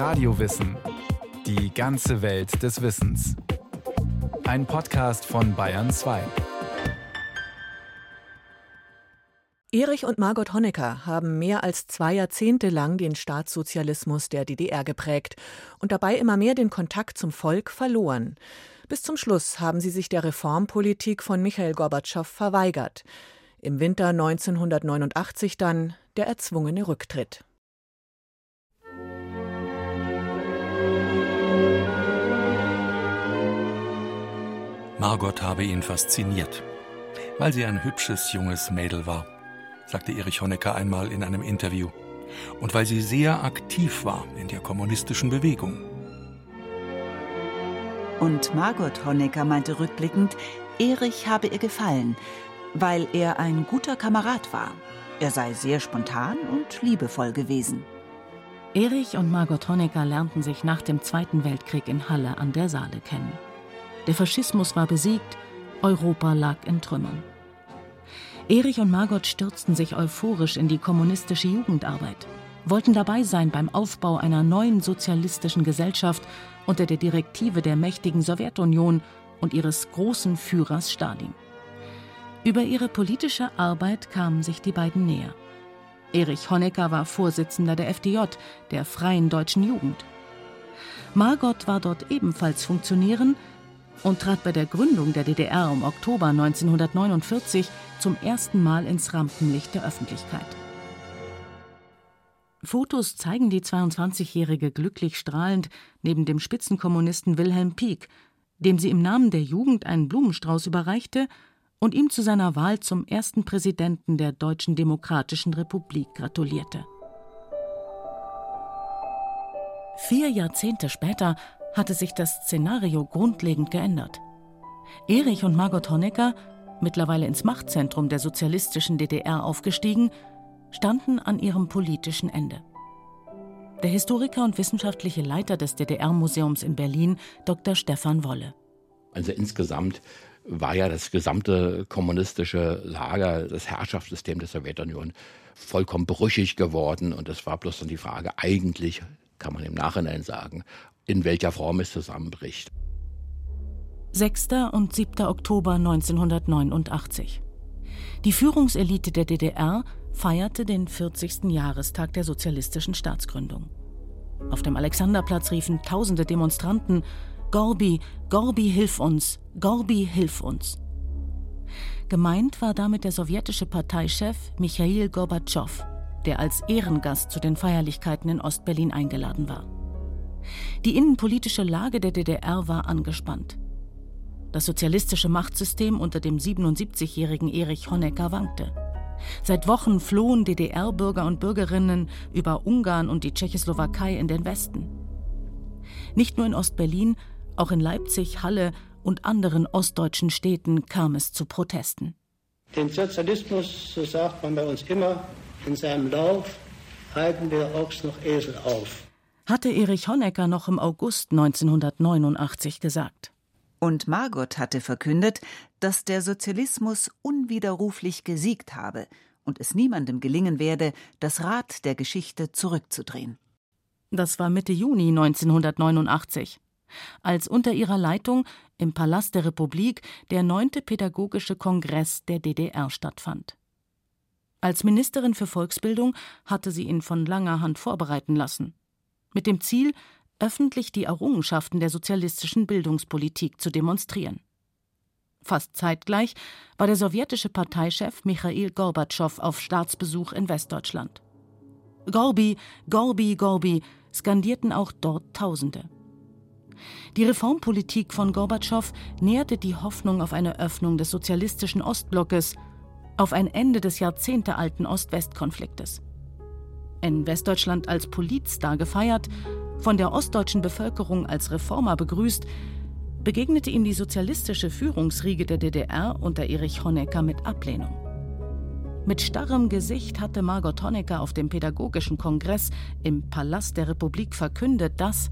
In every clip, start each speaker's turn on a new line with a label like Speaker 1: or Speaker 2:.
Speaker 1: Radiowissen. Die ganze Welt des Wissens. Ein Podcast von Bayern 2.
Speaker 2: Erich und Margot Honecker haben mehr als zwei Jahrzehnte lang den Staatssozialismus der DDR geprägt und dabei immer mehr den Kontakt zum Volk verloren. Bis zum Schluss haben sie sich der Reformpolitik von Michael Gorbatschow verweigert. Im Winter 1989 dann der erzwungene Rücktritt.
Speaker 3: Margot habe ihn fasziniert, weil sie ein hübsches junges Mädel war, sagte Erich Honecker einmal in einem Interview, und weil sie sehr aktiv war in der kommunistischen Bewegung.
Speaker 4: Und Margot Honecker meinte rückblickend, Erich habe ihr gefallen, weil er ein guter Kamerad war. Er sei sehr spontan und liebevoll gewesen.
Speaker 5: Erich und Margot Honecker lernten sich nach dem Zweiten Weltkrieg in Halle an der Saale kennen. Der Faschismus war besiegt, Europa lag in Trümmern. Erich und Margot stürzten sich euphorisch in die kommunistische Jugendarbeit, wollten dabei sein beim Aufbau einer neuen sozialistischen Gesellschaft unter der Direktive der mächtigen Sowjetunion und ihres großen Führers Stalin. Über ihre politische Arbeit kamen sich die beiden näher. Erich Honecker war Vorsitzender der FDJ, der Freien Deutschen Jugend. Margot war dort ebenfalls Funktionärin und trat bei der Gründung der DDR im Oktober 1949 zum ersten Mal ins Rampenlicht der Öffentlichkeit. Fotos zeigen die 22-Jährige glücklich strahlend neben dem Spitzenkommunisten Wilhelm Pieck, dem sie im Namen der Jugend einen Blumenstrauß überreichte und ihm zu seiner Wahl zum ersten Präsidenten der Deutschen Demokratischen Republik gratulierte. Vier Jahrzehnte später hatte sich das Szenario grundlegend geändert. Erich und Margot Honecker, mittlerweile ins Machtzentrum der sozialistischen DDR aufgestiegen, standen an ihrem politischen Ende. Der Historiker und wissenschaftliche Leiter des DDR-Museums in Berlin, Dr. Stefan Wolle.
Speaker 6: Also insgesamt war ja das gesamte kommunistische Lager, das Herrschaftssystem der Sowjetunion vollkommen brüchig geworden. Und es war bloß dann die Frage, eigentlich kann man im Nachhinein sagen, in welcher Form es zusammenbricht.
Speaker 5: 6. und 7. Oktober 1989. Die Führungselite der DDR feierte den 40. Jahrestag der sozialistischen Staatsgründung. Auf dem Alexanderplatz riefen tausende Demonstranten Gorbi, Gorbi, hilf uns, Gorbi, hilf uns. Gemeint war damit der sowjetische Parteichef Michail Gorbatschow, der als Ehrengast zu den Feierlichkeiten in Ostberlin eingeladen war. Die innenpolitische Lage der DDR war angespannt. Das sozialistische Machtsystem unter dem 77-jährigen Erich Honecker wankte. Seit Wochen flohen DDR-Bürger und Bürgerinnen über Ungarn und die Tschechoslowakei in den Westen. Nicht nur in Ostberlin, auch in Leipzig, Halle und anderen ostdeutschen Städten kam es zu Protesten.
Speaker 7: Den Sozialismus, so sagt man bei uns immer, in seinem Lauf halten wir Ochs noch Esel auf
Speaker 5: hatte Erich Honecker noch im August 1989 gesagt.
Speaker 4: Und Margot hatte verkündet, dass der Sozialismus unwiderruflich gesiegt habe und es niemandem gelingen werde, das Rad der Geschichte zurückzudrehen.
Speaker 5: Das war Mitte Juni 1989, als unter ihrer Leitung im Palast der Republik der neunte Pädagogische Kongress der DDR stattfand. Als Ministerin für Volksbildung hatte sie ihn von langer Hand vorbereiten lassen mit dem Ziel, öffentlich die Errungenschaften der sozialistischen Bildungspolitik zu demonstrieren. Fast zeitgleich war der sowjetische Parteichef Michail Gorbatschow auf Staatsbesuch in Westdeutschland. Gorbi, Gorbi, Gorbi skandierten auch dort Tausende. Die Reformpolitik von Gorbatschow näherte die Hoffnung auf eine Öffnung des sozialistischen Ostblockes, auf ein Ende des jahrzehntealten Ost-West-Konfliktes in Westdeutschland als Politstar gefeiert, von der ostdeutschen Bevölkerung als Reformer begrüßt, begegnete ihm die sozialistische Führungsriege der DDR unter Erich Honecker mit Ablehnung. Mit starrem Gesicht hatte Margot Honecker auf dem Pädagogischen Kongress im Palast der Republik verkündet, dass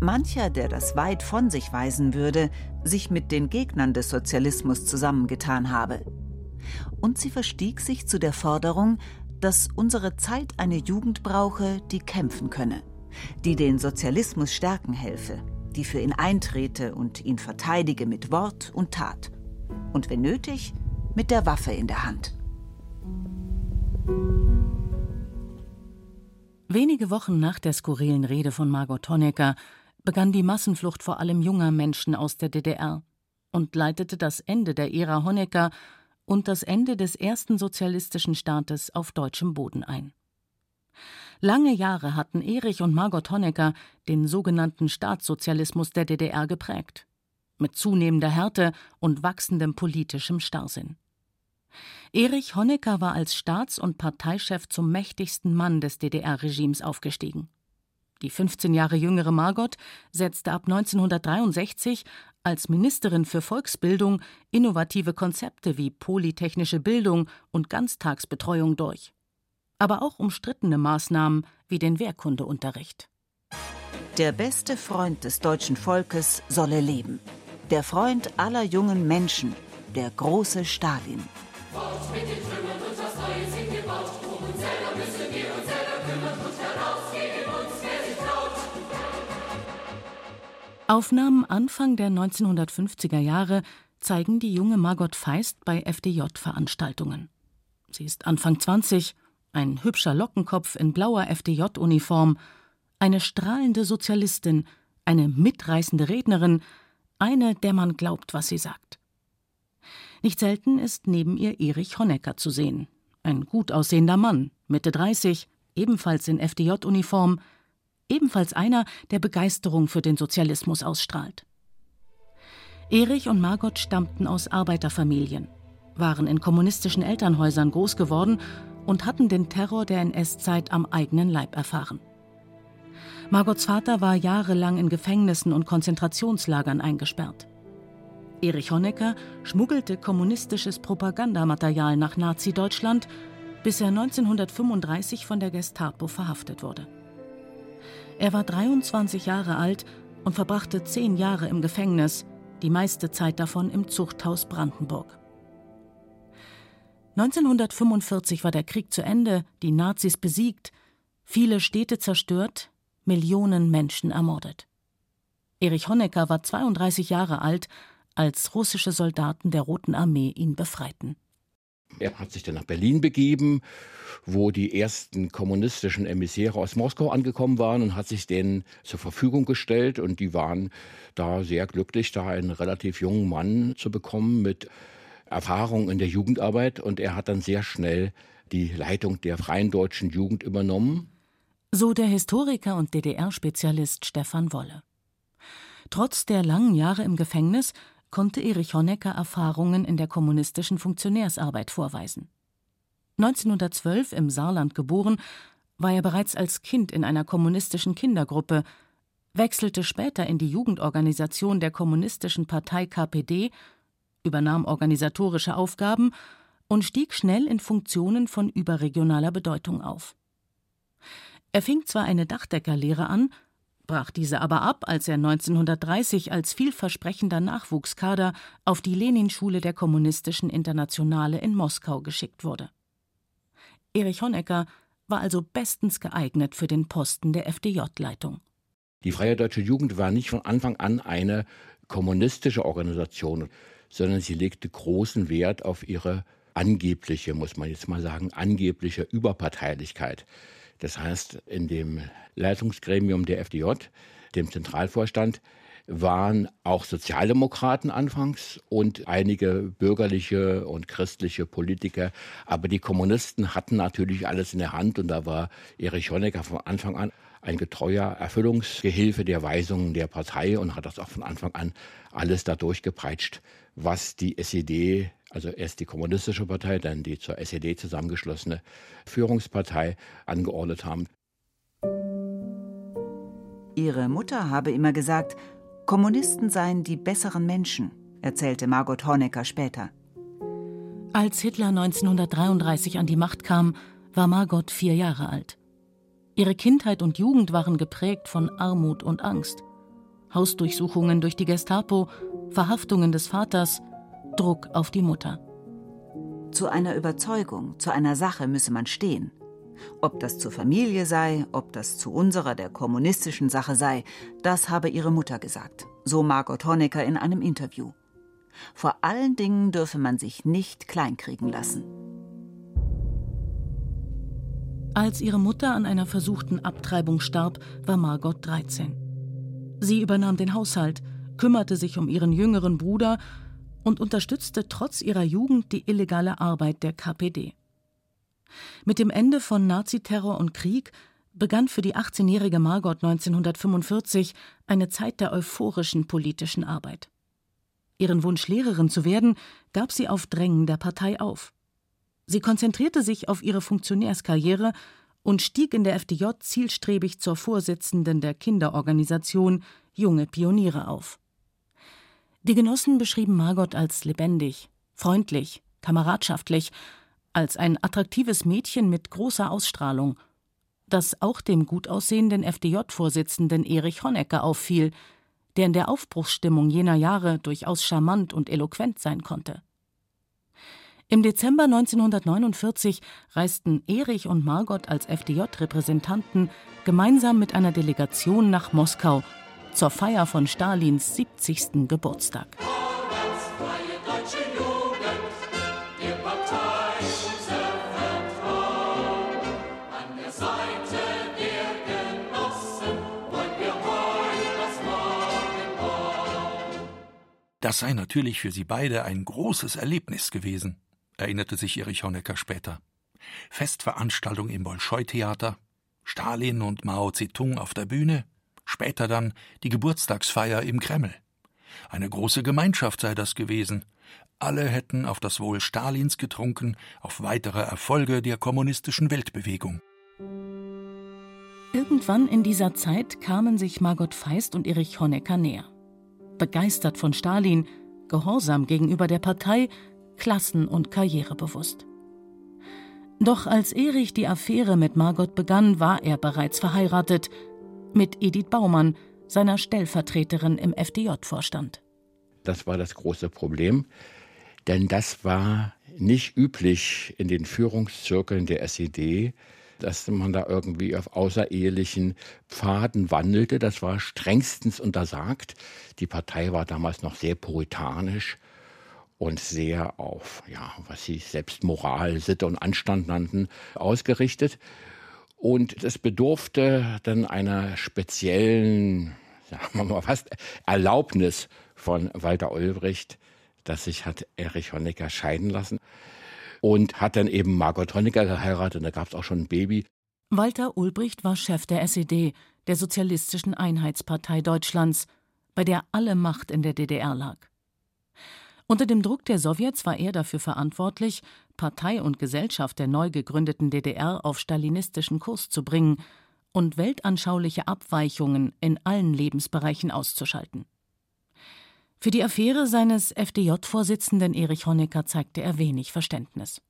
Speaker 4: mancher, der das weit von sich weisen würde, sich mit den Gegnern des Sozialismus zusammengetan habe. Und sie verstieg sich zu der Forderung, dass unsere Zeit eine Jugend brauche, die kämpfen könne, die den Sozialismus stärken helfe, die für ihn eintrete und ihn verteidige mit Wort und Tat. Und wenn nötig, mit der Waffe in der Hand.
Speaker 5: Wenige Wochen nach der skurrilen Rede von Margot Honecker begann die Massenflucht vor allem junger Menschen aus der DDR und leitete das Ende der Ära Honecker und das Ende des ersten sozialistischen Staates auf deutschem Boden ein. Lange Jahre hatten Erich und Margot Honecker den sogenannten Staatssozialismus der DDR geprägt, mit zunehmender Härte und wachsendem politischem Starrsinn. Erich Honecker war als Staats- und Parteichef zum mächtigsten Mann des DDR-Regimes aufgestiegen. Die 15 Jahre jüngere Margot setzte ab 1963 als Ministerin für Volksbildung innovative Konzepte wie polytechnische Bildung und Ganztagsbetreuung durch. Aber auch umstrittene Maßnahmen wie den Wehrkundeunterricht.
Speaker 4: Der beste Freund des deutschen Volkes solle leben. Der Freund aller jungen Menschen, der große Stalin.
Speaker 5: Aufnahmen Anfang der 1950er Jahre zeigen die junge Margot Feist bei FDJ-Veranstaltungen. Sie ist Anfang 20, ein hübscher Lockenkopf in blauer FDJ-Uniform, eine strahlende Sozialistin, eine mitreißende Rednerin, eine, der man glaubt, was sie sagt. Nicht selten ist neben ihr Erich Honecker zu sehen. Ein gut aussehender Mann, Mitte 30, ebenfalls in FDJ-Uniform, ebenfalls einer, der Begeisterung für den Sozialismus ausstrahlt. Erich und Margot stammten aus Arbeiterfamilien, waren in kommunistischen Elternhäusern groß geworden und hatten den Terror der NS-Zeit am eigenen Leib erfahren. Margots Vater war jahrelang in Gefängnissen und Konzentrationslagern eingesperrt. Erich Honecker schmuggelte kommunistisches Propagandamaterial nach Nazi-Deutschland, bis er 1935 von der Gestapo verhaftet wurde. Er war 23 Jahre alt und verbrachte zehn Jahre im Gefängnis, die meiste Zeit davon im Zuchthaus Brandenburg. 1945 war der Krieg zu Ende, die Nazis besiegt, viele Städte zerstört, Millionen Menschen ermordet. Erich Honecker war 32 Jahre alt, als russische Soldaten der Roten Armee ihn befreiten.
Speaker 6: Er hat sich dann nach Berlin begeben, wo die ersten kommunistischen Emissäre aus Moskau angekommen waren und hat sich denen zur Verfügung gestellt. Und die waren da sehr glücklich, da einen relativ jungen Mann zu bekommen mit Erfahrung in der Jugendarbeit. Und er hat dann sehr schnell die Leitung der Freien Deutschen Jugend übernommen.
Speaker 5: So der Historiker und DDR-Spezialist Stefan Wolle. Trotz der langen Jahre im Gefängnis konnte Erich Honecker Erfahrungen in der kommunistischen Funktionärsarbeit vorweisen. 1912 im Saarland geboren, war er bereits als Kind in einer kommunistischen Kindergruppe, wechselte später in die Jugendorganisation der Kommunistischen Partei KPD, übernahm organisatorische Aufgaben und stieg schnell in Funktionen von überregionaler Bedeutung auf. Er fing zwar eine Dachdeckerlehre an, brach diese aber ab, als er 1930 als vielversprechender Nachwuchskader auf die Leninschule der Kommunistischen Internationale in Moskau geschickt wurde. Erich Honecker war also bestens geeignet für den Posten der FDJ-Leitung.
Speaker 6: Die Freie Deutsche Jugend war nicht von Anfang an eine kommunistische Organisation, sondern sie legte großen Wert auf ihre angebliche, muss man jetzt mal sagen, angebliche Überparteilichkeit. Das heißt, in dem Leitungsgremium der FDJ, dem Zentralvorstand, waren auch Sozialdemokraten anfangs und einige bürgerliche und christliche Politiker. Aber die Kommunisten hatten natürlich alles in der Hand und da war Erich Honecker von Anfang an ein getreuer Erfüllungsgehilfe der Weisungen der Partei und hat das auch von Anfang an alles da durchgepeitscht, was die SED also erst die kommunistische Partei, dann die zur SED zusammengeschlossene Führungspartei angeordnet haben.
Speaker 4: Ihre Mutter habe immer gesagt, Kommunisten seien die besseren Menschen, erzählte Margot Honecker später.
Speaker 5: Als Hitler 1933 an die Macht kam, war Margot vier Jahre alt. Ihre Kindheit und Jugend waren geprägt von Armut und Angst. Hausdurchsuchungen durch die Gestapo, Verhaftungen des Vaters, Druck auf die Mutter.
Speaker 4: Zu einer Überzeugung, zu einer Sache müsse man stehen. Ob das zur Familie sei, ob das zu unserer der kommunistischen Sache sei, das habe ihre Mutter gesagt, so Margot Honecker in einem Interview. Vor allen Dingen dürfe man sich nicht kleinkriegen lassen.
Speaker 5: Als ihre Mutter an einer versuchten Abtreibung starb, war Margot 13. Sie übernahm den Haushalt, kümmerte sich um ihren jüngeren Bruder und unterstützte trotz ihrer Jugend die illegale Arbeit der KPD. Mit dem Ende von Naziterror und Krieg begann für die 18-jährige Margot 1945 eine Zeit der euphorischen politischen Arbeit. Ihren Wunsch, Lehrerin zu werden, gab sie auf Drängen der Partei auf. Sie konzentrierte sich auf ihre Funktionärskarriere und stieg in der FDJ zielstrebig zur Vorsitzenden der Kinderorganisation Junge Pioniere auf. Die Genossen beschrieben Margot als lebendig, freundlich, kameradschaftlich, als ein attraktives Mädchen mit großer Ausstrahlung, das auch dem gut aussehenden FDJ-Vorsitzenden Erich Honecker auffiel, der in der Aufbruchsstimmung jener Jahre durchaus charmant und eloquent sein konnte. Im Dezember 1949 reisten Erich und Margot als FDJ-Repräsentanten gemeinsam mit einer Delegation nach Moskau zur Feier von Stalins 70. Geburtstag.
Speaker 3: Das sei natürlich für sie beide ein großes Erlebnis gewesen erinnerte sich Erich Honecker später. Festveranstaltung im Bolschoi-Theater, Stalin und Mao Zedong auf der Bühne, später dann die Geburtstagsfeier im Kreml. Eine große Gemeinschaft sei das gewesen. Alle hätten auf das Wohl Stalins getrunken, auf weitere Erfolge der kommunistischen Weltbewegung.
Speaker 5: Irgendwann in dieser Zeit kamen sich Margot Feist und Erich Honecker näher. Begeistert von Stalin, gehorsam gegenüber der Partei, klassen- und karrierebewusst. Doch als Erich die Affäre mit Margot begann, war er bereits verheiratet mit Edith Baumann, seiner Stellvertreterin im FDJ-Vorstand.
Speaker 6: Das war das große Problem, denn das war nicht üblich in den Führungszirkeln der SED, dass man da irgendwie auf außerehelichen Pfaden wandelte. Das war strengstens untersagt. Die Partei war damals noch sehr puritanisch und sehr auf, ja, was sie selbst Moral, Sitte und Anstand nannten, ausgerichtet. Und es bedurfte dann einer speziellen, sagen wir mal fast, Erlaubnis von Walter Ulbricht, dass sich hat Erich Honecker scheiden lassen und hat dann eben Margot Honecker geheiratet und da gab es auch schon ein Baby.
Speaker 5: Walter Ulbricht war Chef der SED, der Sozialistischen Einheitspartei Deutschlands, bei der alle Macht in der DDR lag. Unter dem Druck der Sowjets war er dafür verantwortlich, Partei und Gesellschaft der neu gegründeten DDR auf stalinistischen Kurs zu bringen und weltanschauliche Abweichungen in allen Lebensbereichen auszuschalten. Für die Affäre seines FDJ-Vorsitzenden Erich Honecker zeigte er wenig Verständnis.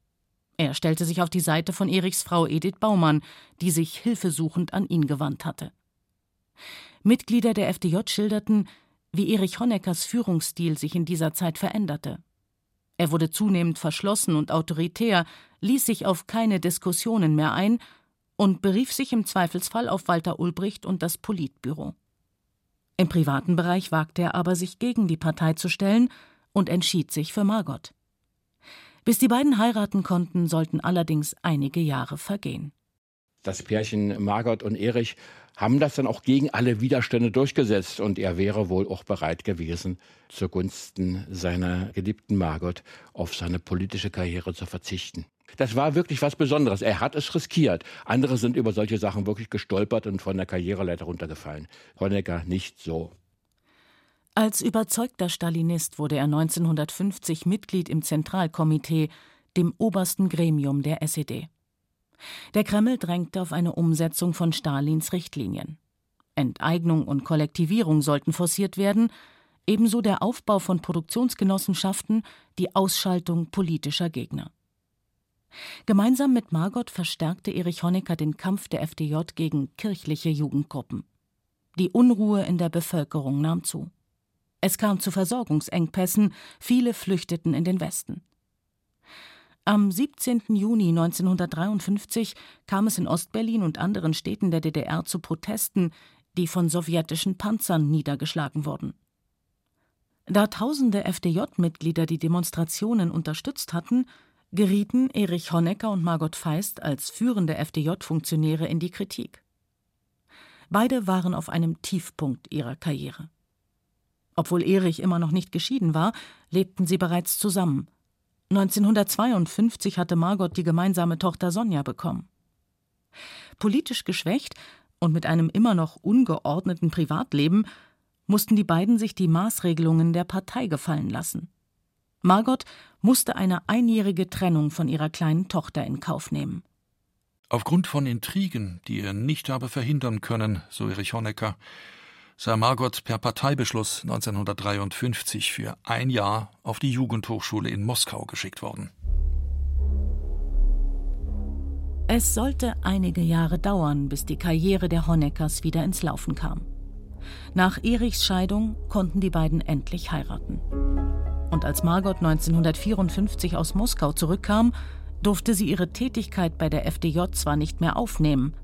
Speaker 5: Er stellte sich auf die Seite von Erichs Frau Edith Baumann, die sich hilfesuchend an ihn gewandt hatte. Mitglieder der FDJ schilderten, wie Erich Honeckers Führungsstil sich in dieser Zeit veränderte. Er wurde zunehmend verschlossen und autoritär, ließ sich auf keine Diskussionen mehr ein und berief sich im Zweifelsfall auf Walter Ulbricht und das Politbüro. Im privaten Bereich wagte er aber, sich gegen die Partei zu stellen und entschied sich für Margot. Bis die beiden heiraten konnten, sollten allerdings einige Jahre vergehen.
Speaker 6: Das Pärchen Margot und Erich haben das dann auch gegen alle Widerstände durchgesetzt und er wäre wohl auch bereit gewesen, zugunsten seiner geliebten Margot auf seine politische Karriere zu verzichten. Das war wirklich was Besonderes. Er hat es riskiert. Andere sind über solche Sachen wirklich gestolpert und von der Karriereleiter runtergefallen. Honecker nicht so.
Speaker 5: Als überzeugter Stalinist wurde er 1950 Mitglied im Zentralkomitee, dem obersten Gremium der SED. Der Kreml drängte auf eine Umsetzung von Stalins Richtlinien. Enteignung und Kollektivierung sollten forciert werden, ebenso der Aufbau von Produktionsgenossenschaften, die Ausschaltung politischer Gegner. Gemeinsam mit Margot verstärkte Erich Honecker den Kampf der FDJ gegen kirchliche Jugendgruppen. Die Unruhe in der Bevölkerung nahm zu. Es kam zu Versorgungsengpässen, viele flüchteten in den Westen. Am 17. Juni 1953 kam es in Ostberlin und anderen Städten der DDR zu Protesten, die von sowjetischen Panzern niedergeschlagen wurden. Da tausende FDJ-Mitglieder die Demonstrationen unterstützt hatten, gerieten Erich Honecker und Margot Feist als führende FDJ-Funktionäre in die Kritik. Beide waren auf einem Tiefpunkt ihrer Karriere. Obwohl Erich immer noch nicht geschieden war, lebten sie bereits zusammen. 1952 hatte Margot die gemeinsame Tochter Sonja bekommen. Politisch geschwächt und mit einem immer noch ungeordneten Privatleben mussten die beiden sich die Maßregelungen der Partei gefallen lassen. Margot musste eine einjährige Trennung von ihrer kleinen Tochter in Kauf nehmen.
Speaker 3: Aufgrund von Intrigen, die er nicht habe verhindern können, so Erich Honecker, sei Margot per Parteibeschluss 1953 für ein Jahr auf die Jugendhochschule in Moskau geschickt worden.
Speaker 5: Es sollte einige Jahre dauern, bis die Karriere der Honeckers wieder ins Laufen kam. Nach Erichs Scheidung konnten die beiden endlich heiraten. Und als Margot 1954 aus Moskau zurückkam, durfte sie ihre Tätigkeit bei der FDJ zwar nicht mehr aufnehmen,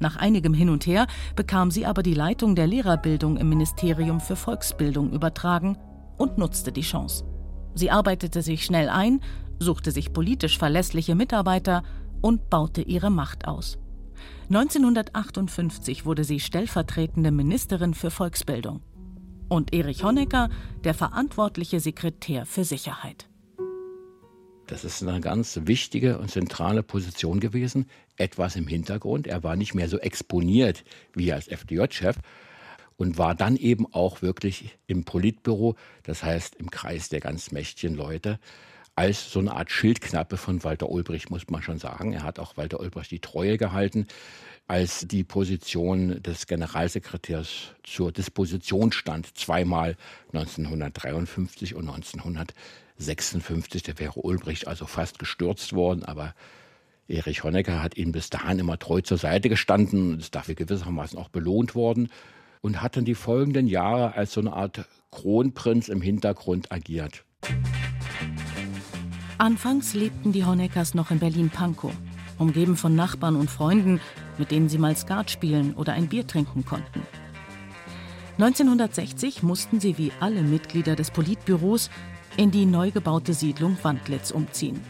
Speaker 5: nach einigem Hin und Her bekam sie aber die Leitung der Lehrerbildung im Ministerium für Volksbildung übertragen und nutzte die Chance. Sie arbeitete sich schnell ein, suchte sich politisch verlässliche Mitarbeiter und baute ihre Macht aus. 1958 wurde sie stellvertretende Ministerin für Volksbildung und Erich Honecker der verantwortliche Sekretär für Sicherheit.
Speaker 6: Das ist eine ganz wichtige und zentrale Position gewesen. Etwas im Hintergrund. Er war nicht mehr so exponiert wie als FDJ-Chef und war dann eben auch wirklich im Politbüro, das heißt im Kreis der ganz mächtigen Leute, als so eine Art Schildknappe von Walter Ulbricht, muss man schon sagen. Er hat auch Walter Ulbricht die Treue gehalten, als die Position des Generalsekretärs zur Disposition stand, zweimal 1953 und 1900. 56, der wäre Ulbricht also fast gestürzt worden, aber Erich Honecker hat ihm bis dahin immer treu zur Seite gestanden und ist dafür gewissermaßen auch belohnt worden und hat dann die folgenden Jahre als so eine Art Kronprinz im Hintergrund agiert.
Speaker 5: Anfangs lebten die Honeckers noch in Berlin-Pankow, umgeben von Nachbarn und Freunden, mit denen sie mal Skat spielen oder ein Bier trinken konnten. 1960 mussten sie wie alle Mitglieder des Politbüros in die neu gebaute Siedlung Wandlitz umziehen.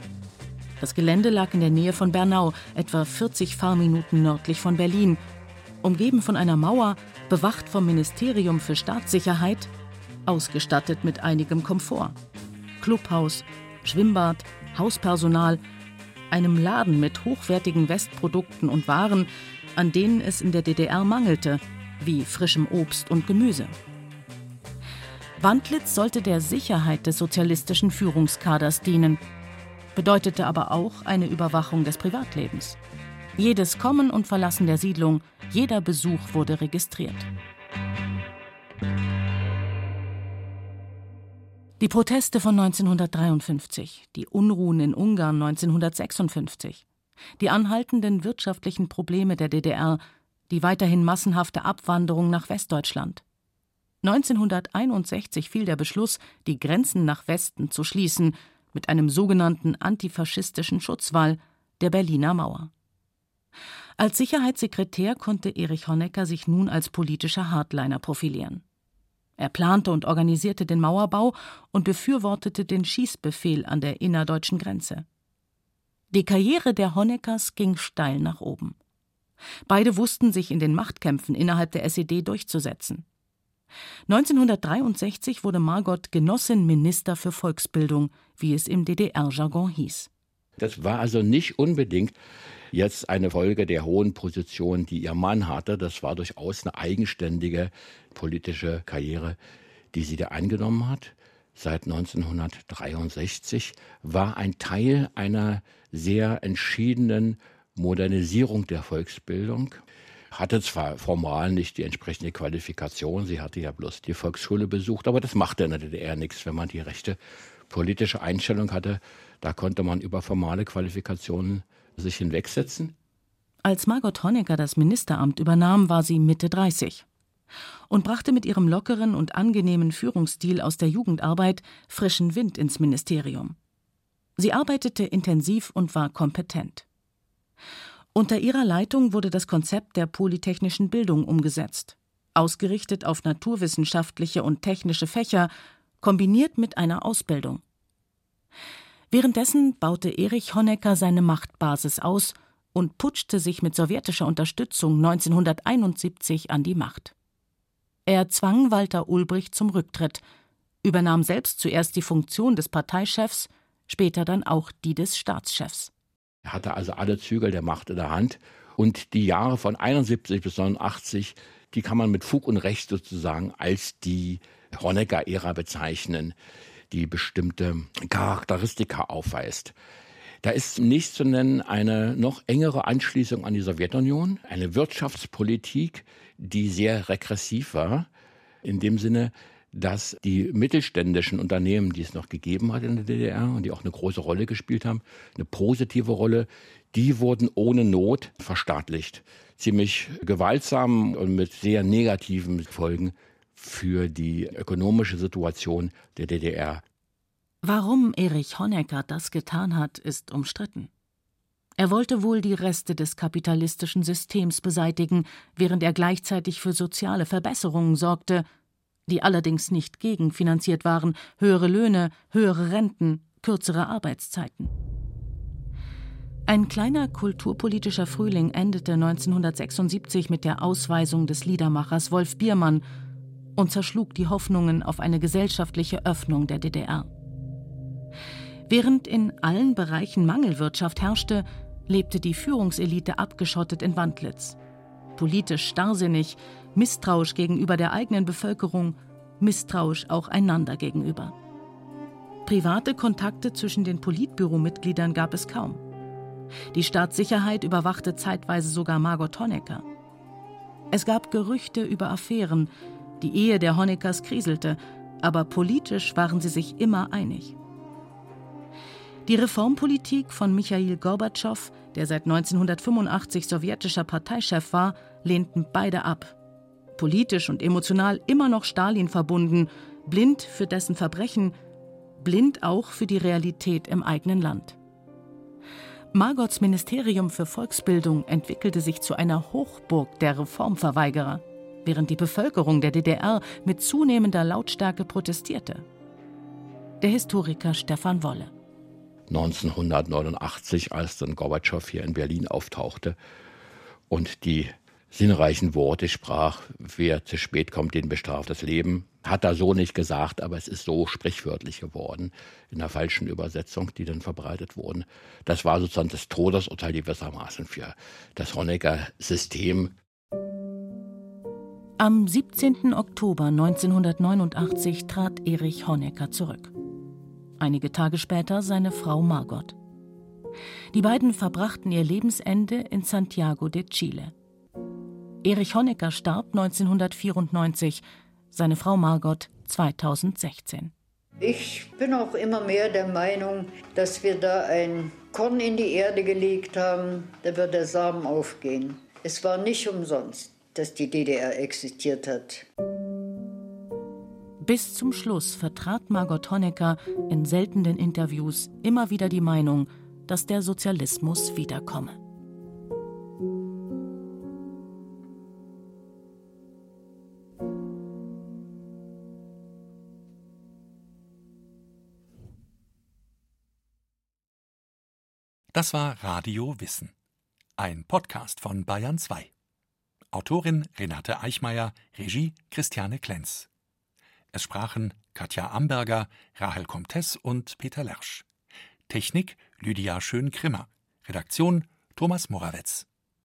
Speaker 5: Das Gelände lag in der Nähe von Bernau, etwa 40 Fahrminuten nördlich von Berlin, umgeben von einer Mauer, bewacht vom Ministerium für Staatssicherheit, ausgestattet mit einigem Komfort. Clubhaus, Schwimmbad, Hauspersonal, einem Laden mit hochwertigen Westprodukten und Waren, an denen es in der DDR mangelte, wie frischem Obst und Gemüse. Wandlitz sollte der Sicherheit des sozialistischen Führungskaders dienen, bedeutete aber auch eine Überwachung des Privatlebens. Jedes Kommen und Verlassen der Siedlung, jeder Besuch wurde registriert. Die Proteste von 1953, die Unruhen in Ungarn 1956, die anhaltenden wirtschaftlichen Probleme der DDR, die weiterhin massenhafte Abwanderung nach Westdeutschland. 1961 fiel der Beschluss, die Grenzen nach Westen zu schließen, mit einem sogenannten antifaschistischen Schutzwall, der Berliner Mauer. Als Sicherheitssekretär konnte Erich Honecker sich nun als politischer Hardliner profilieren. Er plante und organisierte den Mauerbau und befürwortete den Schießbefehl an der innerdeutschen Grenze. Die Karriere der Honeckers ging steil nach oben. Beide wussten sich in den Machtkämpfen innerhalb der SED durchzusetzen. 1963 wurde Margot Genossin Minister für Volksbildung, wie es im DDR-Jargon hieß.
Speaker 6: Das war also nicht unbedingt jetzt eine Folge der hohen Position, die ihr Mann hatte. Das war durchaus eine eigenständige politische Karriere, die sie da angenommen hat. Seit 1963 war ein Teil einer sehr entschiedenen Modernisierung der Volksbildung hatte zwar formal nicht die entsprechende Qualifikation, sie hatte ja bloß die Volksschule besucht, aber das machte in der DDR nichts, wenn man die rechte politische Einstellung hatte. Da konnte man über formale Qualifikationen sich hinwegsetzen.
Speaker 5: Als Margot Honecker das Ministeramt übernahm, war sie Mitte 30 und brachte mit ihrem lockeren und angenehmen Führungsstil aus der Jugendarbeit frischen Wind ins Ministerium. Sie arbeitete intensiv und war kompetent. Unter ihrer Leitung wurde das Konzept der polytechnischen Bildung umgesetzt, ausgerichtet auf naturwissenschaftliche und technische Fächer, kombiniert mit einer Ausbildung. Währenddessen baute Erich Honecker seine Machtbasis aus und putschte sich mit sowjetischer Unterstützung 1971 an die Macht. Er zwang Walter Ulbricht zum Rücktritt, übernahm selbst zuerst die Funktion des Parteichefs, später dann auch die des Staatschefs.
Speaker 6: Er hatte also alle Zügel der Macht in der Hand und die Jahre von 71 bis 89, die kann man mit Fug und Recht sozusagen als die Honecker-Ära bezeichnen die bestimmte Charakteristika aufweist. Da ist nicht zu nennen eine noch engere Anschließung an die Sowjetunion, eine Wirtschaftspolitik, die sehr regressiv war, in dem Sinne, dass die mittelständischen Unternehmen, die es noch gegeben hat in der DDR und die auch eine große Rolle gespielt haben, eine positive Rolle, die wurden ohne Not verstaatlicht. Ziemlich gewaltsam und mit sehr negativen Folgen für die ökonomische Situation der DDR.
Speaker 5: Warum Erich Honecker das getan hat, ist umstritten. Er wollte wohl die Reste des kapitalistischen Systems beseitigen, während er gleichzeitig für soziale Verbesserungen sorgte, die allerdings nicht gegenfinanziert waren, höhere Löhne, höhere Renten, kürzere Arbeitszeiten. Ein kleiner kulturpolitischer Frühling endete 1976 mit der Ausweisung des Liedermachers Wolf Biermann und zerschlug die Hoffnungen auf eine gesellschaftliche Öffnung der DDR. Während in allen Bereichen Mangelwirtschaft herrschte, lebte die Führungselite abgeschottet in Wandlitz. Politisch starrsinnig, misstrauisch gegenüber der eigenen Bevölkerung, misstrauisch auch einander gegenüber. Private Kontakte zwischen den Politbüromitgliedern gab es kaum. Die Staatssicherheit überwachte zeitweise sogar Margot Honecker. Es gab Gerüchte über Affären, die Ehe der Honeckers kriselte, aber politisch waren sie sich immer einig. Die Reformpolitik von Michail Gorbatschow, der seit 1985 sowjetischer Parteichef war, lehnten beide ab. Politisch und emotional immer noch Stalin verbunden, blind für dessen Verbrechen, blind auch für die Realität im eigenen Land. Margots Ministerium für Volksbildung entwickelte sich zu einer Hochburg der Reformverweigerer während die Bevölkerung der DDR mit zunehmender Lautstärke protestierte. Der Historiker Stefan Wolle.
Speaker 6: 1989, als dann Gorbatschow hier in Berlin auftauchte und die sinnreichen Worte sprach, wer zu spät kommt, den bestraft das Leben. Hat er so nicht gesagt, aber es ist so sprichwörtlich geworden, in der falschen Übersetzung, die dann verbreitet wurden. Das war sozusagen das Todesurteil gewissermaßen für das Honecker-System.
Speaker 5: Am 17. Oktober 1989 trat Erich Honecker zurück. Einige Tage später seine Frau Margot. Die beiden verbrachten ihr Lebensende in Santiago de Chile. Erich Honecker starb 1994, seine Frau Margot 2016.
Speaker 8: Ich bin auch immer mehr der Meinung, dass wir da ein Korn in die Erde gelegt haben, da wird der Samen aufgehen. Es war nicht umsonst dass die DDR existiert hat.
Speaker 5: Bis zum Schluss vertrat Margot Honecker in seltenen Interviews immer wieder die Meinung, dass der Sozialismus wiederkomme.
Speaker 3: Das war Radio Wissen, ein Podcast von Bayern 2. Autorin Renate Eichmeier, Regie Christiane Klenz. Es sprachen Katja Amberger, Rahel Comtes und Peter Lersch. Technik Lydia Schön-Grimmer. Redaktion Thomas Morawetz.